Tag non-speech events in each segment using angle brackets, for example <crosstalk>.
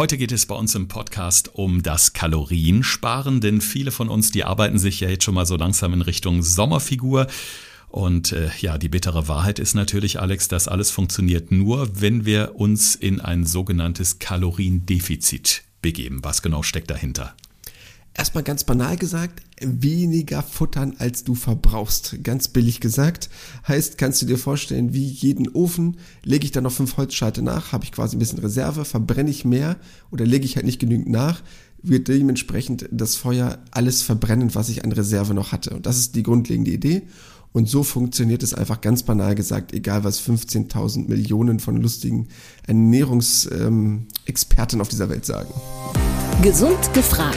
Heute geht es bei uns im Podcast um das Kaloriensparen, denn viele von uns, die arbeiten sich ja jetzt schon mal so langsam in Richtung Sommerfigur. Und äh, ja, die bittere Wahrheit ist natürlich, Alex, dass alles funktioniert nur, wenn wir uns in ein sogenanntes Kaloriendefizit begeben. Was genau steckt dahinter? Erstmal ganz banal gesagt, weniger futtern, als du verbrauchst. Ganz billig gesagt. Heißt, kannst du dir vorstellen, wie jeden Ofen, lege ich da noch fünf Holzscheite nach, habe ich quasi ein bisschen Reserve, verbrenne ich mehr oder lege ich halt nicht genügend nach, wird dementsprechend das Feuer alles verbrennen, was ich an Reserve noch hatte. Und das ist die grundlegende Idee. Und so funktioniert es einfach ganz banal gesagt, egal was 15.000 Millionen von lustigen Ernährungsexperten ähm, auf dieser Welt sagen. Gesund gefragt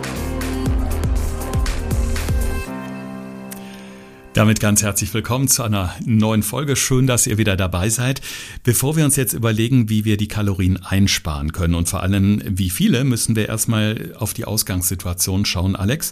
Damit ganz herzlich willkommen zu einer neuen Folge. Schön, dass ihr wieder dabei seid. Bevor wir uns jetzt überlegen, wie wir die Kalorien einsparen können und vor allem wie viele, müssen wir erstmal auf die Ausgangssituation schauen, Alex.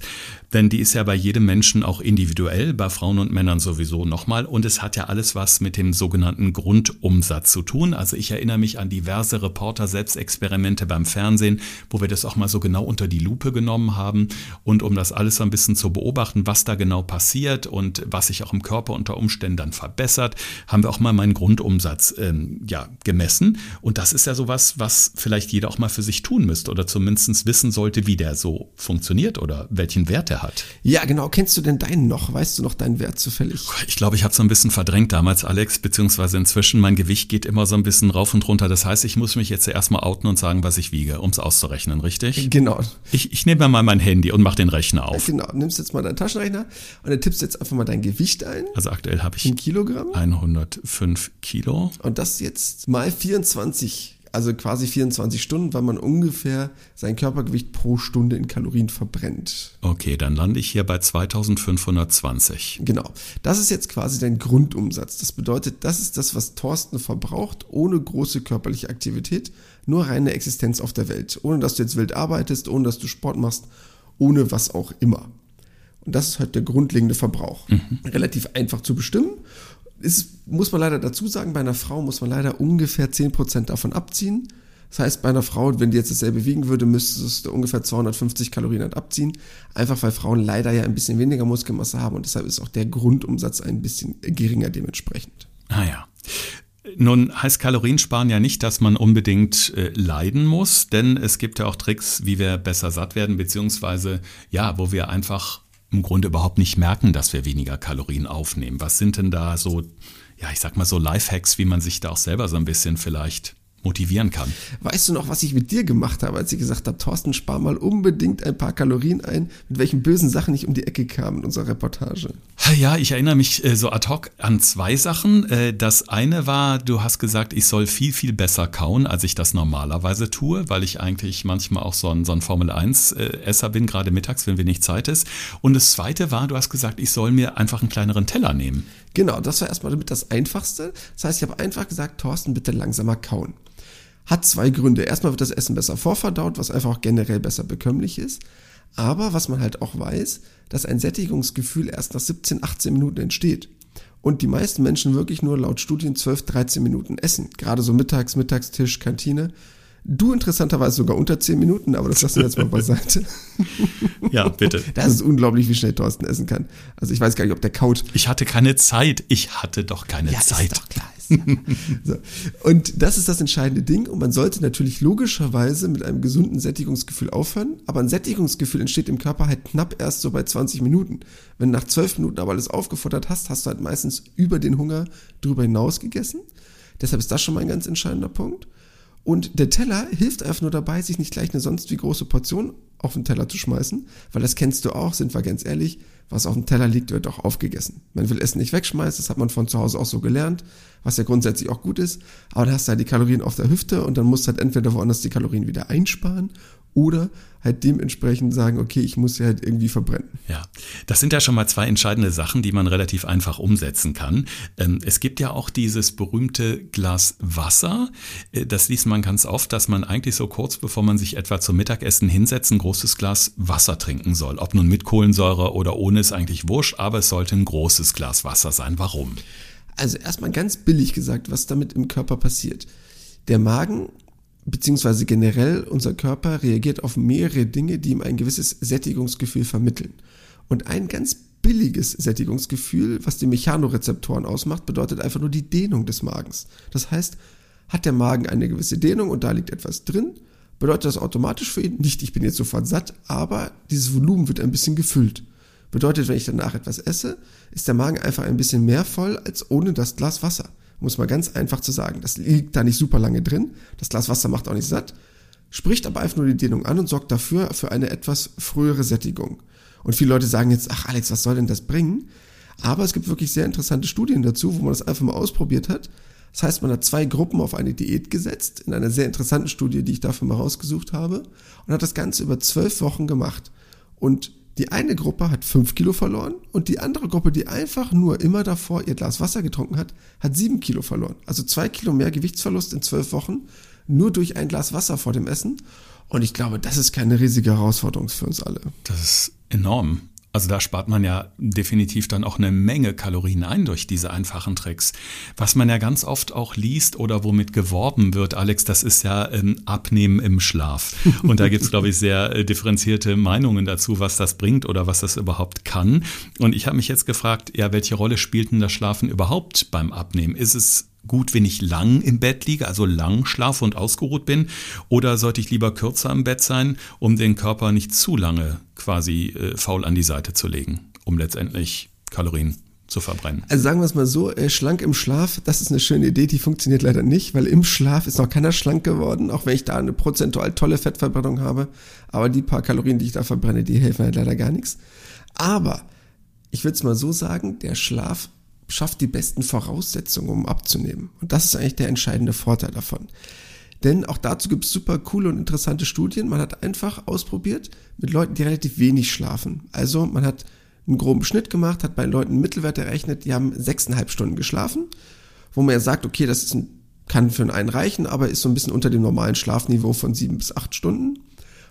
Denn die ist ja bei jedem Menschen auch individuell, bei Frauen und Männern sowieso nochmal. Und es hat ja alles was mit dem sogenannten Grundumsatz zu tun. Also ich erinnere mich an diverse Reporter-Selbstexperimente beim Fernsehen, wo wir das auch mal so genau unter die Lupe genommen haben. Und um das alles so ein bisschen zu beobachten, was da genau passiert und was sich auch im Körper unter Umständen dann verbessert, haben wir auch mal meinen Grundumsatz ähm, ja, gemessen. Und das ist ja sowas, was vielleicht jeder auch mal für sich tun müsste oder zumindest wissen sollte, wie der so funktioniert oder welchen Wert er hat. Ja, genau. Kennst du denn deinen noch? Weißt du noch deinen Wert zufällig? Ich glaube, ich habe so ein bisschen verdrängt damals, Alex, beziehungsweise inzwischen mein Gewicht geht immer so ein bisschen rauf und runter. Das heißt, ich muss mich jetzt erstmal outen und sagen, was ich wiege, um es auszurechnen, richtig? Genau. Ich, ich nehme mal mein Handy und mache den Rechner auf. Genau. Nimmst jetzt mal deinen Taschenrechner und dann tippst jetzt einfach mal dein dein Gewicht ein. Also aktuell habe ich ein Kilogramm. 105 Kilo. Und das jetzt mal 24, also quasi 24 Stunden, weil man ungefähr sein Körpergewicht pro Stunde in Kalorien verbrennt. Okay, dann lande ich hier bei 2520. Genau. Das ist jetzt quasi dein Grundumsatz. Das bedeutet, das ist das, was Thorsten verbraucht, ohne große körperliche Aktivität, nur reine Existenz auf der Welt. Ohne dass du jetzt wild arbeitest, ohne dass du Sport machst, ohne was auch immer. Und das ist halt der grundlegende Verbrauch. Mhm. Relativ einfach zu bestimmen. Ist, muss man leider dazu sagen, bei einer Frau muss man leider ungefähr 10% davon abziehen. Das heißt, bei einer Frau, wenn die jetzt dasselbe wiegen würde, müsstest du ungefähr 250 Kalorien halt abziehen. Einfach weil Frauen leider ja ein bisschen weniger Muskelmasse haben und deshalb ist auch der Grundumsatz ein bisschen geringer dementsprechend. Ah ja. Nun heißt Kaloriensparen ja nicht, dass man unbedingt äh, leiden muss, denn es gibt ja auch Tricks, wie wir besser satt werden, beziehungsweise ja, wo wir einfach im Grunde überhaupt nicht merken, dass wir weniger Kalorien aufnehmen. Was sind denn da so, ja, ich sag mal so Lifehacks, wie man sich da auch selber so ein bisschen vielleicht motivieren kann. Weißt du noch, was ich mit dir gemacht habe, als ich gesagt habe, Thorsten, spar mal unbedingt ein paar Kalorien ein, mit welchen bösen Sachen ich um die Ecke kam in unserer Reportage? Ja, ich erinnere mich äh, so ad hoc an zwei Sachen. Äh, das eine war, du hast gesagt, ich soll viel, viel besser kauen, als ich das normalerweise tue, weil ich eigentlich manchmal auch so ein, so ein Formel-1-Esser äh, bin, gerade mittags, wenn wenig Zeit ist. Und das zweite war, du hast gesagt, ich soll mir einfach einen kleineren Teller nehmen. Genau, das war erstmal damit das Einfachste. Das heißt, ich habe einfach gesagt, Thorsten, bitte langsamer kauen. Hat zwei Gründe. Erstmal wird das Essen besser vorverdaut, was einfach auch generell besser bekömmlich ist. Aber was man halt auch weiß, dass ein Sättigungsgefühl erst nach 17, 18 Minuten entsteht. Und die meisten Menschen wirklich nur laut Studien 12, 13 Minuten essen. Gerade so mittags, Mittagstisch, Kantine. Du interessanterweise sogar unter 10 Minuten, aber das lassen wir jetzt mal beiseite. <laughs> Ja, bitte. Das ist unglaublich, wie schnell Thorsten essen kann. Also ich weiß gar nicht, ob der kaut. Ich hatte keine Zeit. Ich hatte doch keine ja, Zeit. Ist doch klar. Ist <laughs> ja. so. Und das ist das entscheidende Ding. Und man sollte natürlich logischerweise mit einem gesunden Sättigungsgefühl aufhören. Aber ein Sättigungsgefühl entsteht im Körper halt knapp erst so bei 20 Minuten. Wenn du nach 12 Minuten aber alles aufgefuttert hast, hast du halt meistens über den Hunger drüber hinaus gegessen. Deshalb ist das schon mal ein ganz entscheidender Punkt. Und der Teller hilft einfach nur dabei, sich nicht gleich eine sonst wie große Portion auf den Teller zu schmeißen, weil das kennst du auch, sind wir ganz ehrlich, was auf dem Teller liegt, wird auch aufgegessen. Man will Essen nicht wegschmeißen, das hat man von zu Hause auch so gelernt, was ja grundsätzlich auch gut ist, aber dann hast du halt die Kalorien auf der Hüfte und dann musst du halt entweder woanders die Kalorien wieder einsparen oder halt dementsprechend sagen, okay, ich muss sie halt irgendwie verbrennen. Ja, das sind ja schon mal zwei entscheidende Sachen, die man relativ einfach umsetzen kann. Ähm, es gibt ja auch dieses berühmte Glas Wasser. Äh, das liest man ganz oft, dass man eigentlich so kurz bevor man sich etwa zum Mittagessen hinsetzt, großes Glas Wasser trinken soll. Ob nun mit Kohlensäure oder ohne ist eigentlich wurscht, aber es sollte ein großes Glas Wasser sein. Warum? Also erstmal ganz billig gesagt, was damit im Körper passiert. Der Magen beziehungsweise generell unser Körper reagiert auf mehrere Dinge, die ihm ein gewisses Sättigungsgefühl vermitteln. Und ein ganz billiges Sättigungsgefühl, was die Mechanorezeptoren ausmacht, bedeutet einfach nur die Dehnung des Magens. Das heißt, hat der Magen eine gewisse Dehnung und da liegt etwas drin, bedeutet das automatisch für ihn nicht, ich bin jetzt sofort satt, aber dieses Volumen wird ein bisschen gefüllt. Bedeutet, wenn ich danach etwas esse, ist der Magen einfach ein bisschen mehr voll als ohne das Glas Wasser muss man ganz einfach zu sagen. Das liegt da nicht super lange drin. Das Glas Wasser macht auch nicht satt, spricht aber einfach nur die Dehnung an und sorgt dafür für eine etwas frühere Sättigung. Und viele Leute sagen jetzt, ach Alex, was soll denn das bringen? Aber es gibt wirklich sehr interessante Studien dazu, wo man das einfach mal ausprobiert hat. Das heißt, man hat zwei Gruppen auf eine Diät gesetzt, in einer sehr interessanten Studie, die ich dafür mal rausgesucht habe, und hat das Ganze über zwölf Wochen gemacht. Und die eine Gruppe hat fünf Kilo verloren und die andere Gruppe, die einfach nur immer davor ihr Glas Wasser getrunken hat, hat sieben Kilo verloren. Also zwei Kilo mehr Gewichtsverlust in zwölf Wochen, nur durch ein Glas Wasser vor dem Essen. Und ich glaube, das ist keine riesige Herausforderung für uns alle. Das ist enorm. Also da spart man ja definitiv dann auch eine Menge Kalorien ein durch diese einfachen Tricks. Was man ja ganz oft auch liest oder womit geworben wird, Alex, das ist ja ähm, Abnehmen im Schlaf. Und da gibt's glaube ich, sehr äh, differenzierte Meinungen dazu, was das bringt oder was das überhaupt kann. Und ich habe mich jetzt gefragt, ja, welche Rolle spielt denn das Schlafen überhaupt beim Abnehmen? Ist es gut, wenn ich lang im Bett liege, also lang schlafe und ausgeruht bin? Oder sollte ich lieber kürzer im Bett sein, um den Körper nicht zu lange quasi äh, faul an die Seite zu legen, um letztendlich Kalorien zu verbrennen. Also sagen wir es mal so, äh, schlank im Schlaf, das ist eine schöne Idee, die funktioniert leider nicht, weil im Schlaf ist noch keiner schlank geworden, auch wenn ich da eine prozentual tolle Fettverbrennung habe. Aber die paar Kalorien, die ich da verbrenne, die helfen halt leider gar nichts. Aber ich würde es mal so sagen, der Schlaf schafft die besten Voraussetzungen, um abzunehmen. Und das ist eigentlich der entscheidende Vorteil davon. Denn auch dazu gibt es super coole und interessante Studien. Man hat einfach ausprobiert mit Leuten, die relativ wenig schlafen. Also man hat einen groben Schnitt gemacht, hat bei Leuten einen Mittelwert errechnet, die haben sechseinhalb Stunden geschlafen, wo man ja sagt, okay, das ein, kann für einen reichen, aber ist so ein bisschen unter dem normalen Schlafniveau von sieben bis acht Stunden.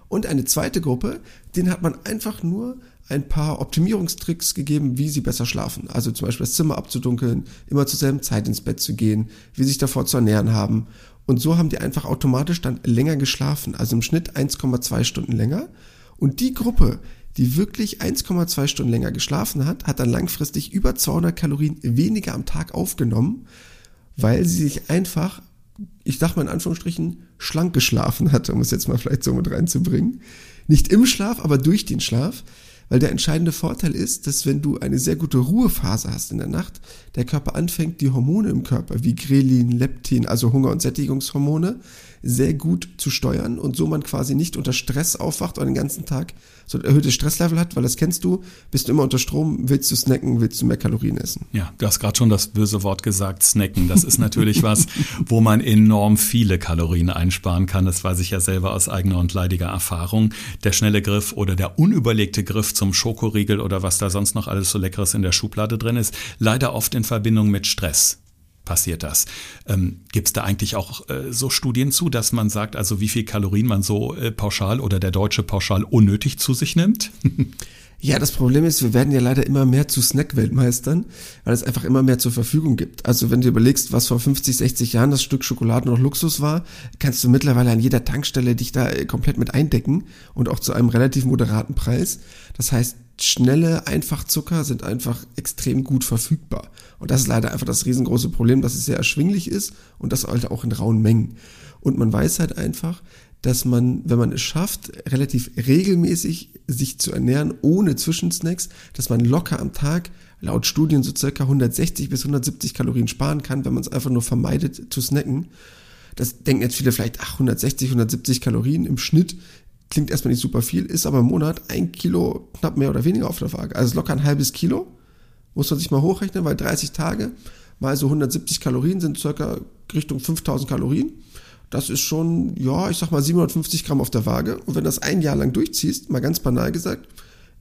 Und eine zweite Gruppe, den hat man einfach nur ein paar Optimierungstricks gegeben, wie sie besser schlafen. Also zum Beispiel das Zimmer abzudunkeln, immer zur selben Zeit ins Bett zu gehen, wie sich davor zu ernähren haben. Und so haben die einfach automatisch dann länger geschlafen, also im Schnitt 1,2 Stunden länger. Und die Gruppe, die wirklich 1,2 Stunden länger geschlafen hat, hat dann langfristig über 200 Kalorien weniger am Tag aufgenommen, weil sie sich einfach, ich sag mal in Anführungsstrichen, schlank geschlafen hat, um es jetzt mal vielleicht so mit reinzubringen. Nicht im Schlaf, aber durch den Schlaf. Weil der entscheidende Vorteil ist, dass wenn du eine sehr gute Ruhephase hast in der Nacht, der Körper anfängt, die Hormone im Körper wie Grelin, Leptin, also Hunger- und Sättigungshormone, sehr gut zu steuern und so man quasi nicht unter Stress aufwacht und den ganzen Tag so ein erhöhtes Stresslevel hat, weil das kennst du, bist du immer unter Strom, willst du snacken, willst du mehr Kalorien essen. Ja, du hast gerade schon das böse Wort gesagt, snacken. Das ist natürlich was, wo man enorm viele Kalorien einsparen kann. Das weiß ich ja selber aus eigener und leidiger Erfahrung. Der schnelle Griff oder der unüberlegte Griff zum Schokoriegel oder was da sonst noch alles so leckeres in der Schublade drin ist, leider oft in Verbindung mit Stress passiert das. Ähm, Gibt es da eigentlich auch äh, so Studien zu, dass man sagt, also wie viel Kalorien man so äh, pauschal oder der Deutsche pauschal unnötig zu sich nimmt? <laughs> Ja, das Problem ist, wir werden ja leider immer mehr zu Snack-Weltmeistern, weil es einfach immer mehr zur Verfügung gibt. Also wenn du überlegst, was vor 50, 60 Jahren das Stück Schokolade noch Luxus war, kannst du mittlerweile an jeder Tankstelle dich da äh, komplett mit eindecken und auch zu einem relativ moderaten Preis. Das heißt, schnelle Einfachzucker sind einfach extrem gut verfügbar. Und das ist leider einfach das riesengroße Problem, dass es sehr erschwinglich ist und das halt auch in rauen Mengen. Und man weiß halt einfach, dass man, wenn man es schafft, relativ regelmäßig sich zu ernähren, ohne Zwischensnacks, dass man locker am Tag laut Studien so circa 160 bis 170 Kalorien sparen kann, wenn man es einfach nur vermeidet zu snacken. Das denken jetzt viele vielleicht, ach, 160, 170 Kalorien im Schnitt klingt erstmal nicht super viel, ist aber im Monat ein Kilo knapp mehr oder weniger auf der Waage. Also locker ein halbes Kilo. Muss man sich mal hochrechnen, weil 30 Tage mal so 170 Kalorien sind circa Richtung 5000 Kalorien. das ist schon, ja, ich sag mal 750 Gramm auf der Waage. Und wenn das ein Jahr lang durchziehst, mal ganz banal gesagt,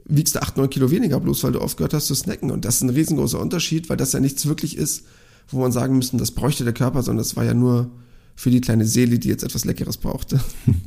wiegst du 8, 9 Kilo weniger, bloß weil du aufgehört hast zu snacken. Und das ist ein riesengroßer Unterschied, weil das ja nichts wirklich ist, wo man sagen müsste, das bräuchte der Körper, sondern das war ja nur für die kleine Seele, die jetzt etwas Leckeres brauchte. <laughs>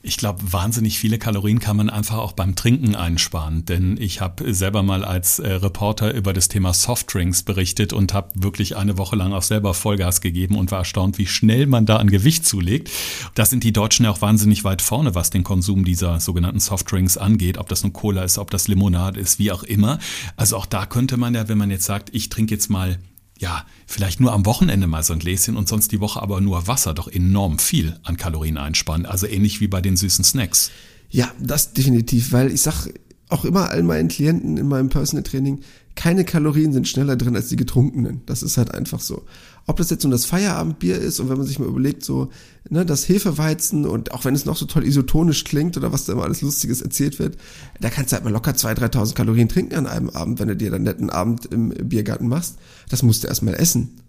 Ich glaube, wahnsinnig viele Kalorien kann man einfach auch beim Trinken einsparen, denn ich habe selber mal als äh, Reporter über das Thema Softdrinks berichtet und habe wirklich eine Woche lang auch selber Vollgas gegeben und war erstaunt, wie schnell man da an Gewicht zulegt. Da sind die Deutschen ja auch wahnsinnig weit vorne, was den Konsum dieser sogenannten Softdrinks angeht, ob das nun Cola ist, ob das Limonade ist, wie auch immer. Also auch da könnte man ja, wenn man jetzt sagt, ich trinke jetzt mal ja, vielleicht nur am Wochenende mal so ein Gläschen und sonst die Woche aber nur Wasser, doch enorm viel an Kalorien einsparen. Also ähnlich wie bei den süßen Snacks. Ja, das definitiv, weil ich sag auch immer all meinen Klienten in meinem Personal Training, keine Kalorien sind schneller drin als die getrunkenen. Das ist halt einfach so. Ob das jetzt nun das Feierabendbier ist und wenn man sich mal überlegt, so, ne, das Hefeweizen und auch wenn es noch so toll isotonisch klingt oder was da immer alles Lustiges erzählt wird, da kannst du halt mal locker 2.000, 3.000 Kalorien trinken an einem Abend, wenn du dir dann netten Abend im Biergarten machst. Das musst du erstmal essen.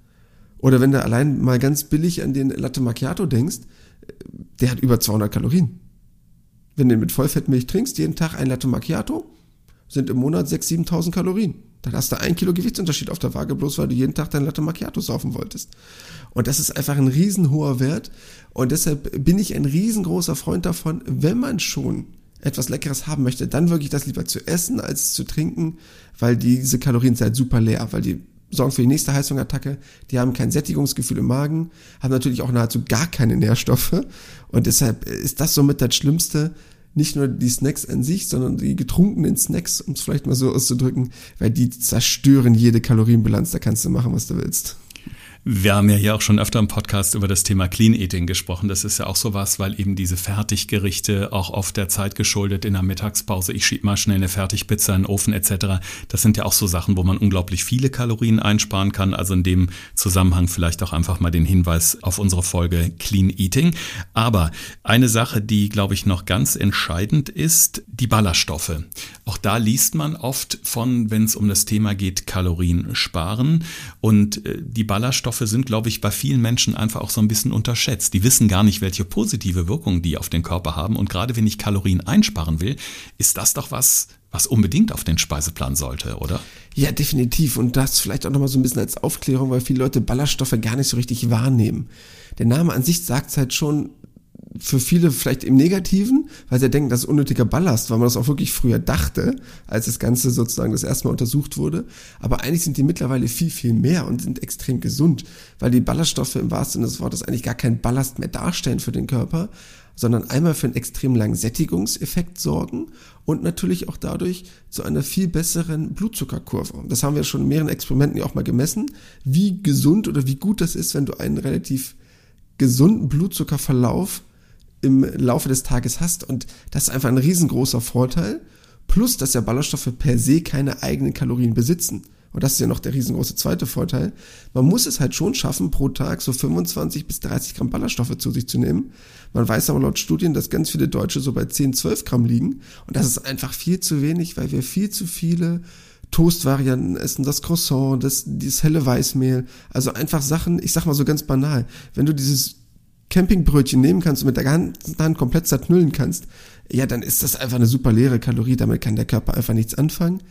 Oder wenn du allein mal ganz billig an den Latte Macchiato denkst, der hat über 200 Kalorien. Wenn du mit Vollfettmilch trinkst, jeden Tag ein Latte Macchiato, sind im Monat 6.000, 7.000 Kalorien. Dann hast du ein Kilo Gewichtsunterschied auf der Waage, bloß weil du jeden Tag dein Latte Macchiato saufen wolltest. Und das ist einfach ein riesenhoher Wert. Und deshalb bin ich ein riesengroßer Freund davon, wenn man schon etwas Leckeres haben möchte, dann wirklich das lieber zu essen als zu trinken, weil diese Kalorien sind halt super leer, weil die sorgen für die nächste Heißhungerattacke, die haben kein Sättigungsgefühl im Magen, haben natürlich auch nahezu gar keine Nährstoffe und deshalb ist das somit das Schlimmste, nicht nur die Snacks an sich, sondern die getrunkenen Snacks, um es vielleicht mal so auszudrücken, weil die zerstören jede Kalorienbilanz, da kannst du machen, was du willst. Wir haben ja hier auch schon öfter im Podcast über das Thema Clean Eating gesprochen. Das ist ja auch sowas, weil eben diese Fertiggerichte auch oft der Zeit geschuldet in der Mittagspause, ich schieb mal schnell eine Fertigpizza in den Ofen etc. Das sind ja auch so Sachen, wo man unglaublich viele Kalorien einsparen kann. Also in dem Zusammenhang vielleicht auch einfach mal den Hinweis auf unsere Folge Clean Eating. Aber eine Sache, die, glaube ich, noch ganz entscheidend ist, die Ballaststoffe. Auch da liest man oft von, wenn es um das Thema geht, Kalorien sparen. Und äh, die Ballaststoffe Nährstoffe sind, glaube ich, bei vielen Menschen einfach auch so ein bisschen unterschätzt. Die wissen gar nicht, welche positive Wirkung die auf den Körper haben. Und gerade wenn ich Kalorien einsparen will, ist das doch was, was unbedingt auf den Speiseplan sollte, oder? Ja, definitiv. Und das vielleicht auch nochmal so ein bisschen als Aufklärung, weil viele Leute Ballaststoffe gar nicht so richtig wahrnehmen. Der Name an sich sagt es halt schon, für viele vielleicht im Negativen, weil sie denken, das ist unnötiger Ballast, weil man das auch wirklich früher dachte, als das Ganze sozusagen das erste Mal untersucht wurde. Aber eigentlich sind die mittlerweile viel, viel mehr und sind extrem gesund, weil die Ballaststoffe im wahrsten Sinne des Wortes eigentlich gar keinen Ballast mehr darstellen für den Körper, sondern einmal für einen extrem langen Sättigungseffekt sorgen und natürlich auch dadurch zu einer viel besseren Blutzuckerkurve. Das haben wir schon in mehreren Experimenten ja auch mal gemessen, wie gesund oder wie gut das ist, wenn du einen relativ gesunden Blutzuckerverlauf im Laufe des Tages hast. Und das ist einfach ein riesengroßer Vorteil. Plus, dass ja Ballaststoffe per se keine eigenen Kalorien besitzen. Und das ist ja noch der riesengroße zweite Vorteil. Man muss es halt schon schaffen, pro Tag so 25 bis 30 Gramm Ballaststoffe zu sich zu nehmen. Man weiß aber laut Studien, dass ganz viele Deutsche so bei 10, 12 Gramm liegen. Und das ist einfach viel zu wenig, weil wir viel zu viele Toastvarianten essen, das Croissant, das, dieses helle Weißmehl. Also einfach Sachen, ich sag mal so ganz banal. Wenn du dieses Campingbrötchen nehmen kannst und mit der ganzen Hand komplett zerknüllen kannst, ja, dann ist das einfach eine super leere Kalorie. Damit kann der Körper einfach nichts anfangen.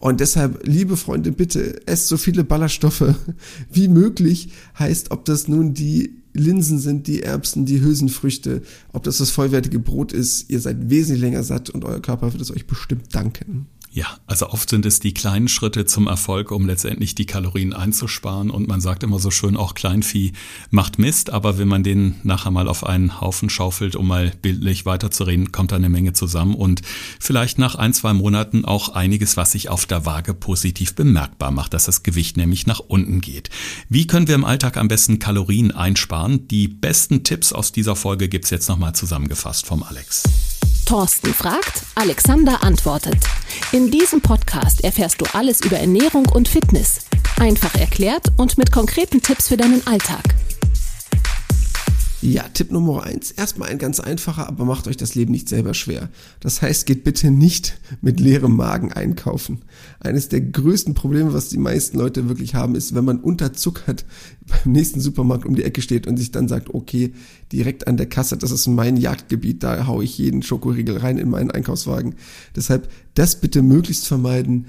Und deshalb, liebe Freunde, bitte esst so viele Ballaststoffe <laughs> wie möglich. Heißt, ob das nun die Linsen sind, die Erbsen, die Hülsenfrüchte, ob das das vollwertige Brot ist. Ihr seid wesentlich länger satt und euer Körper wird es euch bestimmt danken. Ja, also oft sind es die kleinen Schritte zum Erfolg, um letztendlich die Kalorien einzusparen. Und man sagt immer so schön, auch Kleinvieh macht Mist, aber wenn man den nachher mal auf einen Haufen schaufelt, um mal bildlich weiterzureden, kommt da eine Menge zusammen und vielleicht nach ein, zwei Monaten auch einiges, was sich auf der Waage positiv bemerkbar macht, dass das Gewicht nämlich nach unten geht. Wie können wir im Alltag am besten Kalorien einsparen? Die besten Tipps aus dieser Folge gibt's jetzt nochmal zusammengefasst vom Alex. Thorsten fragt, Alexander antwortet. In diesem Podcast erfährst du alles über Ernährung und Fitness. Einfach erklärt und mit konkreten Tipps für deinen Alltag. Ja, Tipp Nummer eins. Erstmal ein ganz einfacher, aber macht euch das Leben nicht selber schwer. Das heißt, geht bitte nicht mit leerem Magen einkaufen. Eines der größten Probleme, was die meisten Leute wirklich haben, ist, wenn man unterzuckert <laughs> beim nächsten Supermarkt um die Ecke steht und sich dann sagt, okay, direkt an der Kasse, das ist mein Jagdgebiet, da haue ich jeden Schokoriegel rein in meinen Einkaufswagen. Deshalb das bitte möglichst vermeiden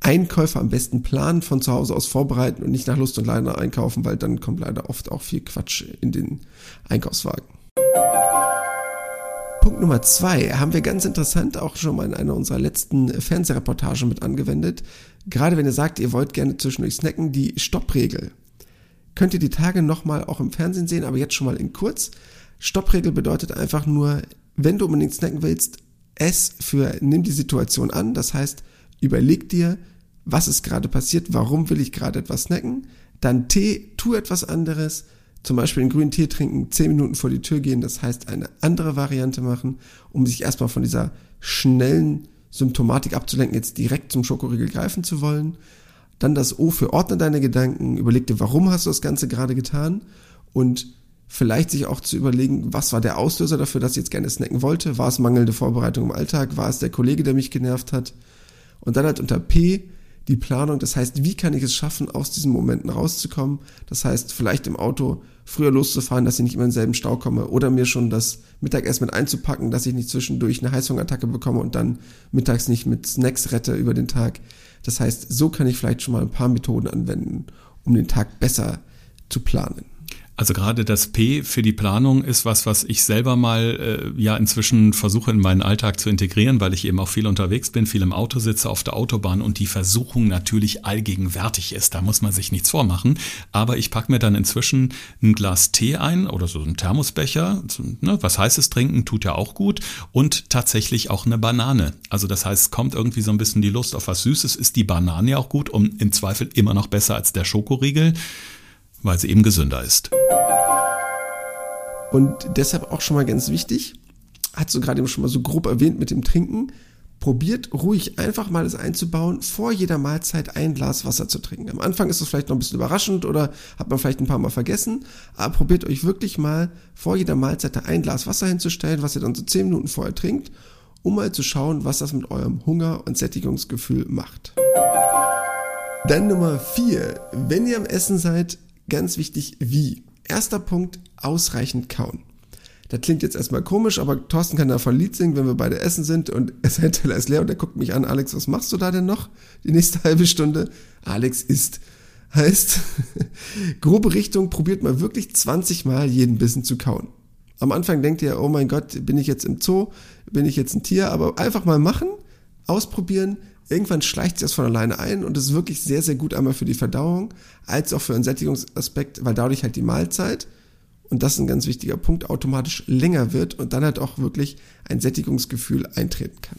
Einkäufe am besten planen, von zu Hause aus vorbereiten und nicht nach Lust und Leine einkaufen, weil dann kommt leider oft auch viel Quatsch in den Einkaufswagen. Punkt Nummer zwei haben wir ganz interessant auch schon mal in einer unserer letzten Fernsehreportagen mit angewendet. Gerade wenn ihr sagt, ihr wollt gerne zwischendurch snacken, die Stoppregel. Könnt ihr die Tage nochmal auch im Fernsehen sehen, aber jetzt schon mal in kurz. Stoppregel bedeutet einfach nur, wenn du unbedingt snacken willst, es für nimm die Situation an. Das heißt, überleg dir, was ist gerade passiert, warum will ich gerade etwas snacken, dann Tee, tu etwas anderes, zum Beispiel einen grünen Tee trinken, zehn Minuten vor die Tür gehen, das heißt eine andere Variante machen, um sich erstmal von dieser schnellen Symptomatik abzulenken, jetzt direkt zum Schokoriegel greifen zu wollen. Dann das O für ordne deine Gedanken, überleg dir, warum hast du das Ganze gerade getan und vielleicht sich auch zu überlegen, was war der Auslöser dafür, dass ich jetzt gerne snacken wollte? War es mangelnde Vorbereitung im Alltag? War es der Kollege, der mich genervt hat? Und dann halt unter P die Planung, das heißt, wie kann ich es schaffen, aus diesen Momenten rauszukommen? Das heißt, vielleicht im Auto früher loszufahren, dass ich nicht immer in denselben Stau komme oder mir schon das Mittagessen mit einzupacken, dass ich nicht zwischendurch eine Heißhungerattacke bekomme und dann mittags nicht mit Snacks rette über den Tag. Das heißt, so kann ich vielleicht schon mal ein paar Methoden anwenden, um den Tag besser zu planen. Also gerade das P für die Planung ist was, was ich selber mal äh, ja inzwischen versuche in meinen Alltag zu integrieren, weil ich eben auch viel unterwegs bin, viel im Auto sitze, auf der Autobahn und die Versuchung natürlich allgegenwärtig ist. Da muss man sich nichts vormachen. Aber ich packe mir dann inzwischen ein Glas Tee ein oder so ein Thermosbecher. Ne, was heißes trinken tut ja auch gut. Und tatsächlich auch eine Banane. Also das heißt, kommt irgendwie so ein bisschen die Lust auf was Süßes, ist die Banane ja auch gut und im Zweifel immer noch besser als der Schokoriegel weil sie eben gesünder ist. Und deshalb auch schon mal ganz wichtig, hat so gerade eben schon mal so grob erwähnt mit dem Trinken, probiert ruhig einfach mal das einzubauen, vor jeder Mahlzeit ein Glas Wasser zu trinken. Am Anfang ist es vielleicht noch ein bisschen überraschend oder hat man vielleicht ein paar Mal vergessen, aber probiert euch wirklich mal vor jeder Mahlzeit ein Glas Wasser hinzustellen, was ihr dann so 10 Minuten vorher trinkt, um mal zu schauen, was das mit eurem Hunger und Sättigungsgefühl macht. Dann Nummer 4. Wenn ihr am Essen seid, Ganz wichtig, wie. Erster Punkt, ausreichend kauen. Das klingt jetzt erstmal komisch, aber Thorsten kann davon Lied singen, wenn wir beide essen sind und <laughs> sein Teller ist leer und er guckt mich an, Alex, was machst du da denn noch die nächste <laughs> halbe Stunde? Alex isst. Heißt, <laughs> grobe Richtung, probiert mal wirklich 20 Mal jeden Bissen zu kauen. Am Anfang denkt ihr, oh mein Gott, bin ich jetzt im Zoo, bin ich jetzt ein Tier, aber einfach mal machen, ausprobieren, Irgendwann schleicht sich das von alleine ein und ist wirklich sehr, sehr gut einmal für die Verdauung, als auch für einen Sättigungsaspekt, weil dadurch halt die Mahlzeit, und das ist ein ganz wichtiger Punkt, automatisch länger wird und dann halt auch wirklich ein Sättigungsgefühl eintreten kann.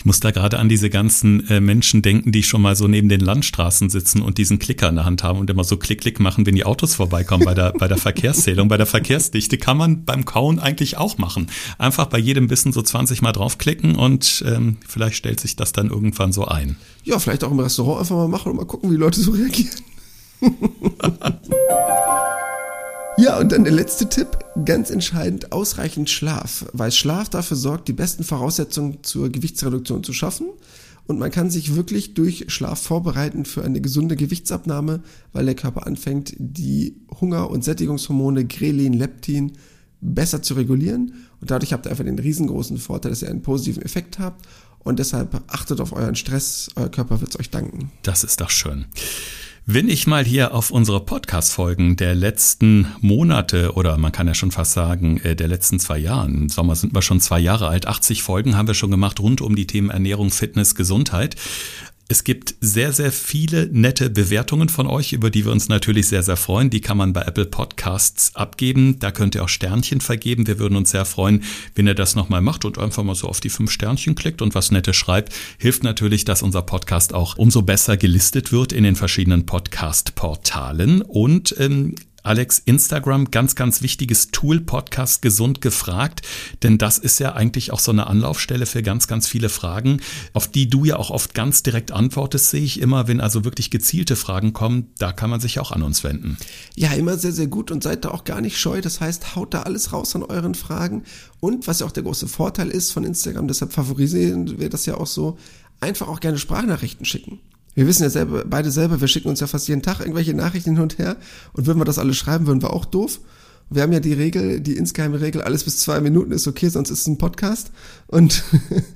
Ich muss da gerade an diese ganzen äh, Menschen denken, die schon mal so neben den Landstraßen sitzen und diesen Klicker in der Hand haben und immer so klick, klick machen, wenn die Autos vorbeikommen bei der, bei der Verkehrszählung, bei der Verkehrsdichte. Kann man beim Kauen eigentlich auch machen. Einfach bei jedem Bissen so 20 Mal draufklicken und ähm, vielleicht stellt sich das dann irgendwann so ein. Ja, vielleicht auch im Restaurant einfach mal machen und mal gucken, wie die Leute so reagieren. <laughs> Ja, und dann der letzte Tipp, ganz entscheidend, ausreichend Schlaf, weil Schlaf dafür sorgt, die besten Voraussetzungen zur Gewichtsreduktion zu schaffen. Und man kann sich wirklich durch Schlaf vorbereiten für eine gesunde Gewichtsabnahme, weil der Körper anfängt, die Hunger- und Sättigungshormone Grelin, Leptin besser zu regulieren. Und dadurch habt ihr einfach den riesengroßen Vorteil, dass ihr einen positiven Effekt habt. Und deshalb achtet auf euren Stress, euer Körper wird es euch danken. Das ist doch schön. Wenn ich mal hier auf unsere Podcast-Folgen der letzten Monate oder man kann ja schon fast sagen, äh, der letzten zwei Jahre, im Sommer sind wir schon zwei Jahre alt, 80 Folgen haben wir schon gemacht rund um die Themen Ernährung, Fitness, Gesundheit. Es gibt sehr, sehr viele nette Bewertungen von euch, über die wir uns natürlich sehr, sehr freuen. Die kann man bei Apple Podcasts abgeben. Da könnt ihr auch Sternchen vergeben. Wir würden uns sehr freuen, wenn ihr das nochmal macht und einfach mal so auf die fünf Sternchen klickt und was Nettes schreibt. Hilft natürlich, dass unser Podcast auch umso besser gelistet wird in den verschiedenen Podcast-Portalen. Und ähm, Alex, Instagram, ganz, ganz wichtiges Tool, Podcast gesund gefragt, denn das ist ja eigentlich auch so eine Anlaufstelle für ganz, ganz viele Fragen, auf die du ja auch oft ganz direkt antwortest, sehe ich immer, wenn also wirklich gezielte Fragen kommen, da kann man sich auch an uns wenden. Ja, immer sehr, sehr gut und seid da auch gar nicht scheu. Das heißt, haut da alles raus an euren Fragen. Und was ja auch der große Vorteil ist von Instagram, deshalb favorisieren wir das ja auch so, einfach auch gerne Sprachnachrichten schicken. Wir wissen ja selber, beide selber, wir schicken uns ja fast jeden Tag irgendwelche Nachrichten hin und her. Und würden wir das alles schreiben, würden wir auch doof. Wir haben ja die Regel, die insgeheime Regel, alles bis zwei Minuten ist okay, sonst ist es ein Podcast. Und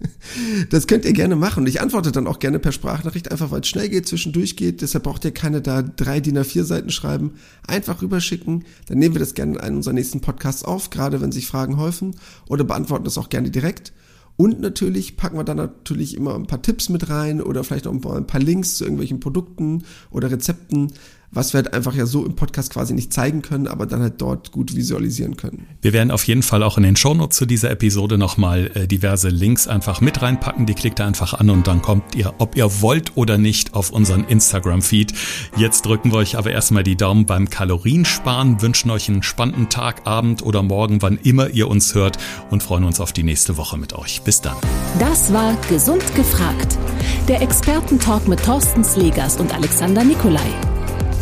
<laughs> das könnt ihr gerne machen. Und ich antworte dann auch gerne per Sprachnachricht, einfach weil es schnell geht, zwischendurch geht. Deshalb braucht ihr keine da drei DIN A4 Seiten schreiben. Einfach rüberschicken. Dann nehmen wir das gerne in einem unserer nächsten Podcasts auf, gerade wenn sich Fragen häufen. Oder beantworten das auch gerne direkt. Und natürlich packen wir dann natürlich immer ein paar Tipps mit rein oder vielleicht auch ein paar Links zu irgendwelchen Produkten oder Rezepten, was wir halt einfach ja so im Podcast quasi nicht zeigen können, aber dann halt dort gut visualisieren können. Wir werden auf jeden Fall auch in den Shownotes zu dieser Episode nochmal äh, diverse Links einfach mit reinpacken. Die klickt ihr einfach an und dann kommt ihr, ob ihr wollt oder nicht, auf unseren Instagram-Feed. Jetzt drücken wir euch aber erstmal die Daumen beim Kaloriensparen, wünschen euch einen spannenden Tag, Abend oder Morgen, wann immer ihr uns hört und freuen uns auf die nächste Woche mit euch. Bis dann. Das war Gesund gefragt. Der Expertentalk mit Thorsten Slegers und Alexander Nikolai.